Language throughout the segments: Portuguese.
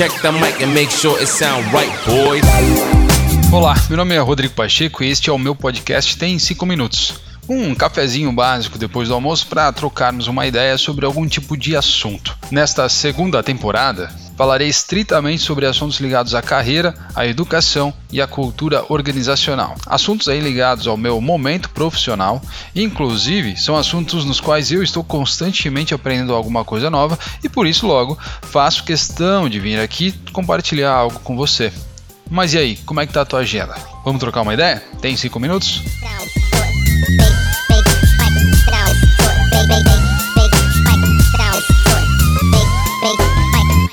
Check the mic and make sure it sound right, boys. Olá, meu nome é Rodrigo Pacheco e este é o meu podcast Tem 5 Minutos. Um cafezinho básico depois do almoço para trocarmos uma ideia sobre algum tipo de assunto. Nesta segunda temporada, falarei estritamente sobre assuntos ligados à carreira, à educação e à cultura organizacional. Assuntos aí ligados ao meu momento profissional, inclusive são assuntos nos quais eu estou constantemente aprendendo alguma coisa nova e por isso logo faço questão de vir aqui compartilhar algo com você. Mas e aí, como é que tá a tua agenda? Vamos trocar uma ideia? Tem cinco minutos?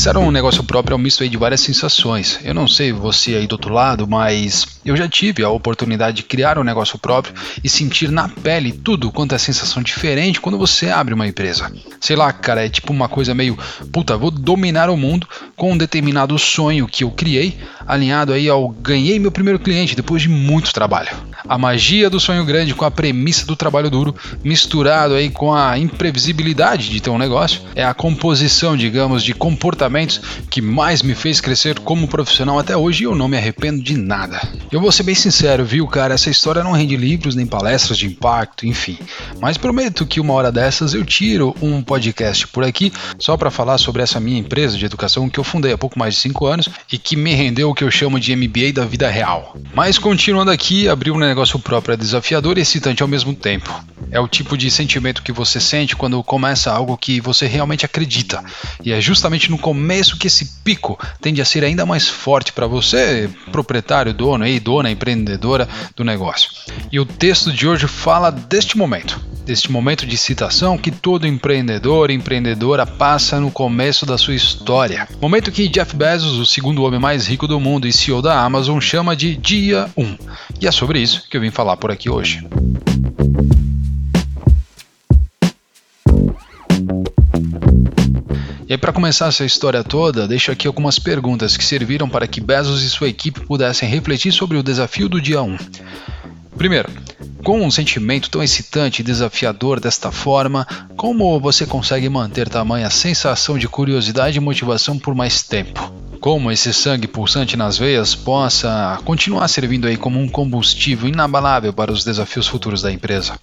Começar um negócio próprio é um misto de várias sensações. Eu não sei você aí do outro lado, mas eu já tive a oportunidade de criar um negócio próprio e sentir na pele tudo quanto é sensação diferente quando você abre uma empresa. Sei lá, cara, é tipo uma coisa meio, puta, vou dominar o mundo com um determinado sonho que eu criei, alinhado aí ao ganhei meu primeiro cliente depois de muito trabalho. A magia do sonho grande com a premissa do trabalho duro, misturado aí com a imprevisibilidade de ter um negócio, é a composição, digamos, de que mais me fez crescer como profissional até hoje e eu não me arrependo de nada. Eu vou ser bem sincero, viu, cara? Essa história não rende livros nem palestras de impacto, enfim. Mas prometo que uma hora dessas eu tiro um podcast por aqui só para falar sobre essa minha empresa de educação que eu fundei há pouco mais de 5 anos e que me rendeu o que eu chamo de MBA da vida real. Mas continuando aqui, abrir um negócio próprio é desafiador e excitante ao mesmo tempo. É o tipo de sentimento que você sente quando começa algo que você realmente acredita. E é justamente no começo que esse pico tende a ser ainda mais forte para você, proprietário, dono aí, dona, empreendedora do negócio. E o texto de hoje fala deste momento, deste momento de citação que todo empreendedor e empreendedora passa no começo da sua história. Momento que Jeff Bezos, o segundo homem mais rico do mundo e CEO da Amazon, chama de Dia 1. E é sobre isso que eu vim falar por aqui hoje. E aí, para começar essa história toda, deixo aqui algumas perguntas que serviram para que Bezos e sua equipe pudessem refletir sobre o desafio do dia 1. Primeiro, com um sentimento tão excitante e desafiador desta forma, como você consegue manter tamanha sensação de curiosidade e motivação por mais tempo? Como esse sangue pulsante nas veias possa continuar servindo aí como um combustível inabalável para os desafios futuros da empresa?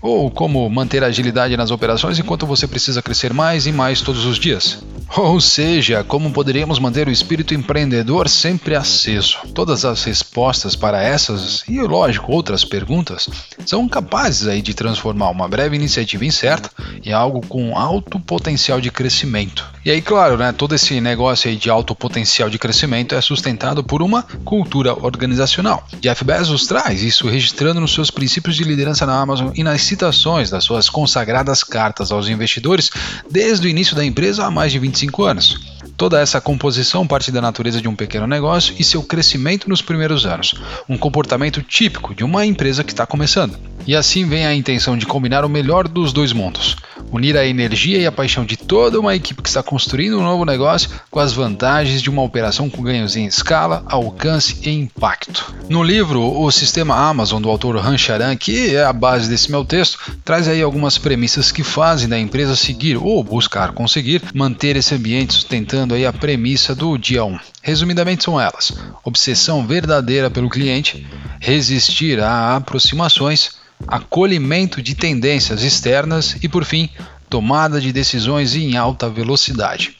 Ou como manter agilidade nas operações enquanto você precisa crescer mais e mais todos os dias? Ou seja, como poderíamos manter o espírito empreendedor sempre aceso? Todas as respostas para essas e, lógico, outras perguntas são capazes aí de transformar uma breve iniciativa incerta em algo com alto potencial de crescimento. E aí, claro, né, todo esse negócio aí de alto potencial de crescimento é sustentado por uma cultura organizacional. Jeff Bezos traz isso registrando nos seus princípios de liderança na Amazon e nas citações das suas consagradas cartas aos investidores desde o início da empresa há mais de 25 anos. Toda essa composição parte da natureza de um pequeno negócio e seu crescimento nos primeiros anos, um comportamento típico de uma empresa que está começando. E assim vem a intenção de combinar o melhor dos dois mundos, unir a energia e a paixão de toda uma equipe que está construindo um novo negócio com as vantagens de uma operação com ganhos em escala, alcance e impacto. No livro O Sistema Amazon do autor Han Charan, que é a base desse meu texto, traz aí algumas premissas que fazem da empresa seguir ou buscar conseguir manter esse ambiente sustentando aí a premissa do dia 1. Resumidamente são elas: obsessão verdadeira pelo cliente, resistir a aproximações, acolhimento de tendências externas e, por fim, tomada de decisões em alta velocidade.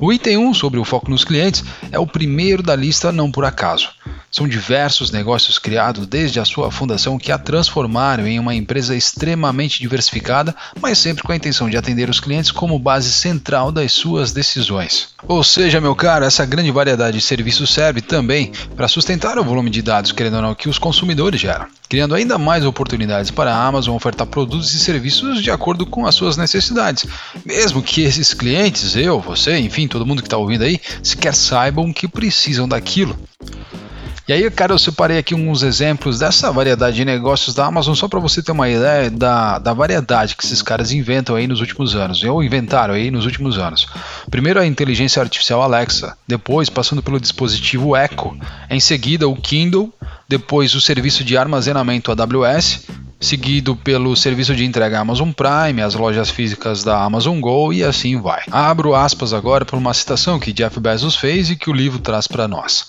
O item 1 sobre o foco nos clientes é o primeiro da lista, não por acaso. São diversos negócios criados desde a sua fundação que a transformaram em uma empresa extremamente diversificada, mas sempre com a intenção de atender os clientes como base central das suas decisões. Ou seja, meu caro, essa grande variedade de serviços serve também para sustentar o volume de dados, querendo ou não, que os consumidores geram, criando ainda mais oportunidades para a Amazon ofertar produtos e serviços de acordo com as suas necessidades, mesmo que esses clientes, eu, você, enfim, todo mundo que está ouvindo aí, sequer saibam que precisam daquilo. E aí, cara, eu separei aqui alguns exemplos dessa variedade de negócios da Amazon só para você ter uma ideia da, da variedade que esses caras inventam aí nos últimos anos, ou inventaram aí nos últimos anos. Primeiro a inteligência artificial Alexa, depois passando pelo dispositivo Echo, em seguida o Kindle, depois o serviço de armazenamento AWS, seguido pelo serviço de entrega Amazon Prime, as lojas físicas da Amazon Go e assim vai. Abro aspas agora para uma citação que Jeff Bezos fez e que o livro traz para nós.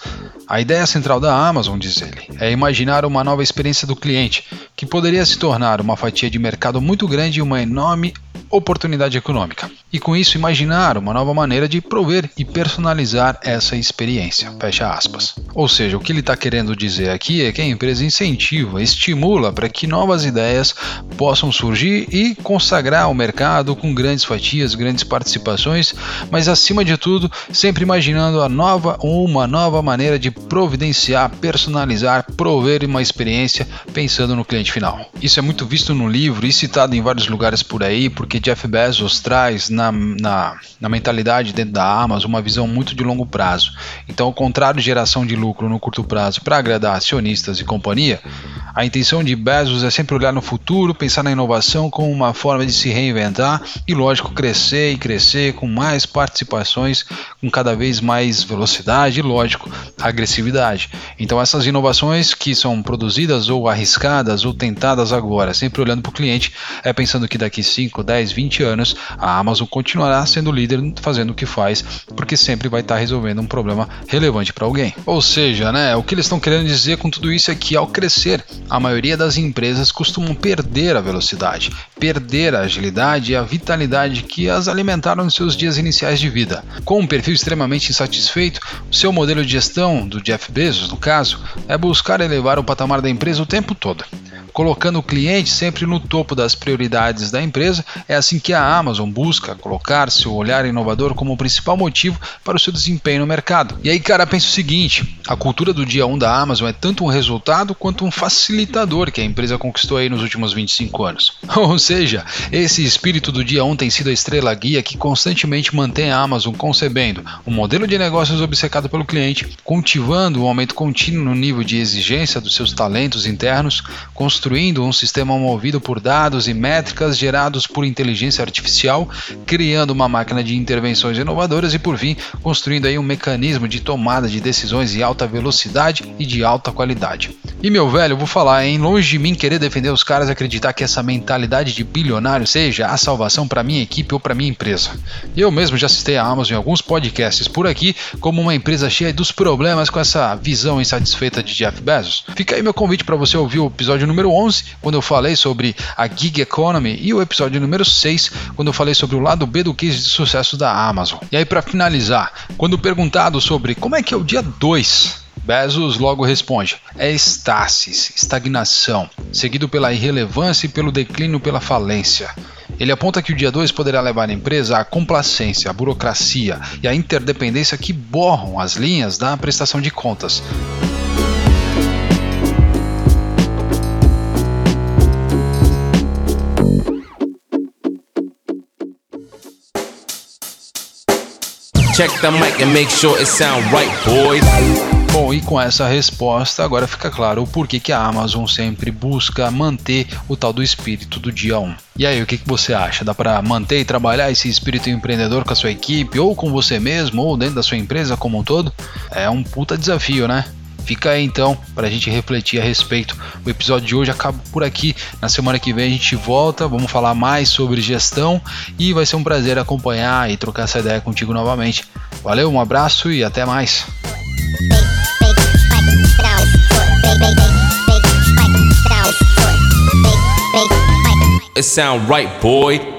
A ideia central da Amazon, diz ele, é imaginar uma nova experiência do cliente, que poderia se tornar uma fatia de mercado muito grande e uma enorme oportunidade econômica. E com isso imaginar uma nova maneira de prover e personalizar essa experiência. Fecha aspas. Ou seja, o que ele está querendo dizer aqui é que a empresa incentiva, estimula para que novas ideias possam surgir e consagrar o mercado com grandes fatias, grandes participações, mas acima de tudo, sempre imaginando a nova uma nova maneira de providenciar, personalizar, prover uma experiência pensando no cliente final. Isso é muito visto no livro e citado em vários lugares por aí, porque Jeff Bezos traz na, na, na mentalidade dentro da Amazon uma visão muito de longo prazo. Então, ao contrário de geração de lucro no curto prazo para agradar acionistas e companhia, a intenção de Bezos é sempre olhar no futuro, pensar na inovação como uma forma de se reinventar e, lógico, crescer e crescer com mais participações, com cada vez mais velocidade e, lógico, agressividade. Então, essas inovações que são produzidas ou arriscadas ou tentadas agora, sempre olhando para o cliente, é pensando que daqui 5, 10, 20 anos a Amazon continuará sendo líder fazendo o que faz, porque sempre vai estar resolvendo um problema relevante para alguém. Ou seja, né, o que eles estão querendo dizer com tudo isso é que ao crescer, a maioria das empresas costumam perder a velocidade, perder a agilidade e a vitalidade que as alimentaram nos seus dias iniciais de vida. Com um perfil extremamente insatisfeito, o seu modelo de gestão, do Jeff Bezos no caso, é buscar elevar o patamar da empresa o tempo todo colocando o cliente sempre no topo das prioridades da empresa. É assim que a Amazon busca colocar seu olhar inovador como o principal motivo para o seu desempenho no mercado. E aí, cara, pensa o seguinte: a cultura do dia 1 da Amazon é tanto um resultado quanto um facilitador que a empresa conquistou aí nos últimos 25 anos. Ou seja, esse espírito do dia 1 tem sido a estrela guia que constantemente mantém a Amazon concebendo um modelo de negócios obcecado pelo cliente, cultivando um aumento contínuo no nível de exigência dos seus talentos internos, construindo construindo um sistema movido por dados e métricas gerados por inteligência artificial, criando uma máquina de intervenções inovadoras e, por fim, construindo aí um mecanismo de tomada de decisões de alta velocidade e de alta qualidade. E meu velho, vou falar, hein? Longe de mim querer defender os caras e acreditar que essa mentalidade de bilionário seja a salvação para minha equipe ou para minha empresa. Eu mesmo já citei a Amazon em alguns podcasts por aqui como uma empresa cheia dos problemas com essa visão insatisfeita de Jeff Bezos. Fica aí meu convite para você ouvir o episódio número 11, quando eu falei sobre a gig economy, e o episódio número 6, quando eu falei sobre o lado B do case de sucesso da Amazon. E aí, para finalizar, quando perguntado sobre como é que é o dia 2 Bezos logo responde: é estasis, estagnação, seguido pela irrelevância e pelo declínio pela falência. Ele aponta que o dia 2 poderá levar a empresa à complacência, à burocracia e à interdependência que borram as linhas da prestação de contas. Check the mic and make sure it sound right, boys. Bom, e com essa resposta, agora fica claro o porquê que a Amazon sempre busca manter o tal do espírito do dia 1. E aí, o que, que você acha? Dá para manter e trabalhar esse espírito empreendedor com a sua equipe, ou com você mesmo, ou dentro da sua empresa como um todo? É um puta desafio, né? Fica aí então para a gente refletir a respeito. O episódio de hoje acaba por aqui. Na semana que vem a gente volta, vamos falar mais sobre gestão e vai ser um prazer acompanhar e trocar essa ideia contigo novamente. Valeu, um abraço e até mais. It sound right, boy.